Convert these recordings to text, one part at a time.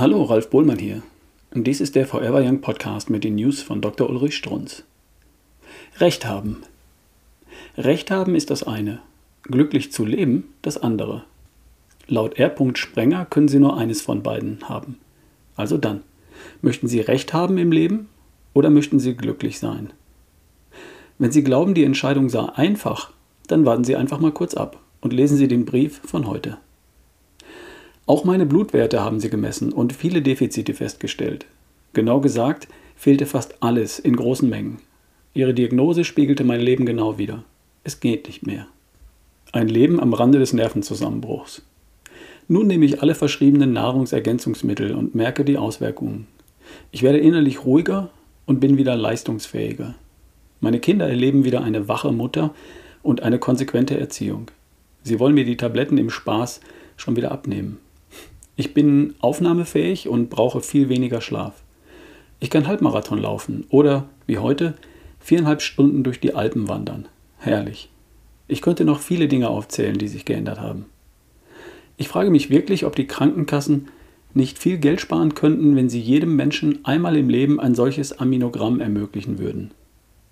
Hallo, Ralf Bohlmann hier. Dies ist der Forever Young Podcast mit den News von Dr. Ulrich Strunz. Recht haben. Recht haben ist das eine, glücklich zu leben das andere. Laut R. Sprenger können Sie nur eines von beiden haben. Also dann, möchten Sie Recht haben im Leben oder möchten Sie glücklich sein? Wenn Sie glauben, die Entscheidung sei einfach, dann warten Sie einfach mal kurz ab und lesen Sie den Brief von heute. Auch meine Blutwerte haben sie gemessen und viele Defizite festgestellt. Genau gesagt, fehlte fast alles in großen Mengen. Ihre Diagnose spiegelte mein Leben genau wider. Es geht nicht mehr. Ein Leben am Rande des Nervenzusammenbruchs. Nun nehme ich alle verschriebenen Nahrungsergänzungsmittel und merke die Auswirkungen. Ich werde innerlich ruhiger und bin wieder leistungsfähiger. Meine Kinder erleben wieder eine wache Mutter und eine konsequente Erziehung. Sie wollen mir die Tabletten im Spaß schon wieder abnehmen. Ich bin aufnahmefähig und brauche viel weniger Schlaf. Ich kann Halbmarathon laufen oder, wie heute, viereinhalb Stunden durch die Alpen wandern. Herrlich. Ich könnte noch viele Dinge aufzählen, die sich geändert haben. Ich frage mich wirklich, ob die Krankenkassen nicht viel Geld sparen könnten, wenn sie jedem Menschen einmal im Leben ein solches Aminogramm ermöglichen würden.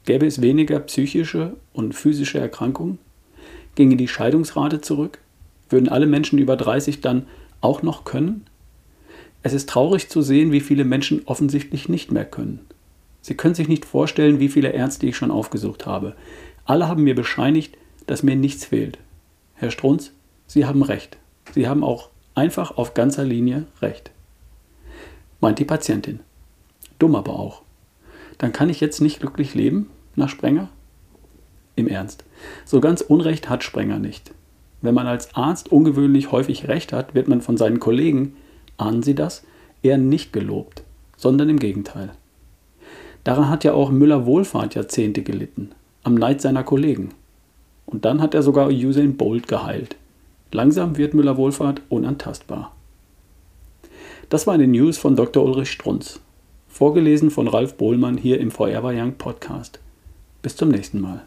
Gäbe es weniger psychische und physische Erkrankungen? Ginge die Scheidungsrate zurück? Würden alle Menschen über 30 dann auch noch können? Es ist traurig zu sehen, wie viele Menschen offensichtlich nicht mehr können. Sie können sich nicht vorstellen, wie viele Ärzte ich schon aufgesucht habe. Alle haben mir bescheinigt, dass mir nichts fehlt. Herr Strunz, Sie haben recht. Sie haben auch einfach auf ganzer Linie recht. Meint die Patientin. Dumm aber auch. Dann kann ich jetzt nicht glücklich leben, nach Sprenger? Im Ernst. So ganz Unrecht hat Sprenger nicht. Wenn man als Arzt ungewöhnlich häufig recht hat, wird man von seinen Kollegen, ahnen Sie das, eher nicht gelobt, sondern im Gegenteil. Daran hat ja auch Müller Wohlfahrt Jahrzehnte gelitten, am Neid seiner Kollegen. Und dann hat er sogar Usain Bolt geheilt. Langsam wird Müller Wohlfahrt unantastbar. Das war die News von Dr. Ulrich Strunz. Vorgelesen von Ralf Bohlmann hier im Forever Young Podcast. Bis zum nächsten Mal.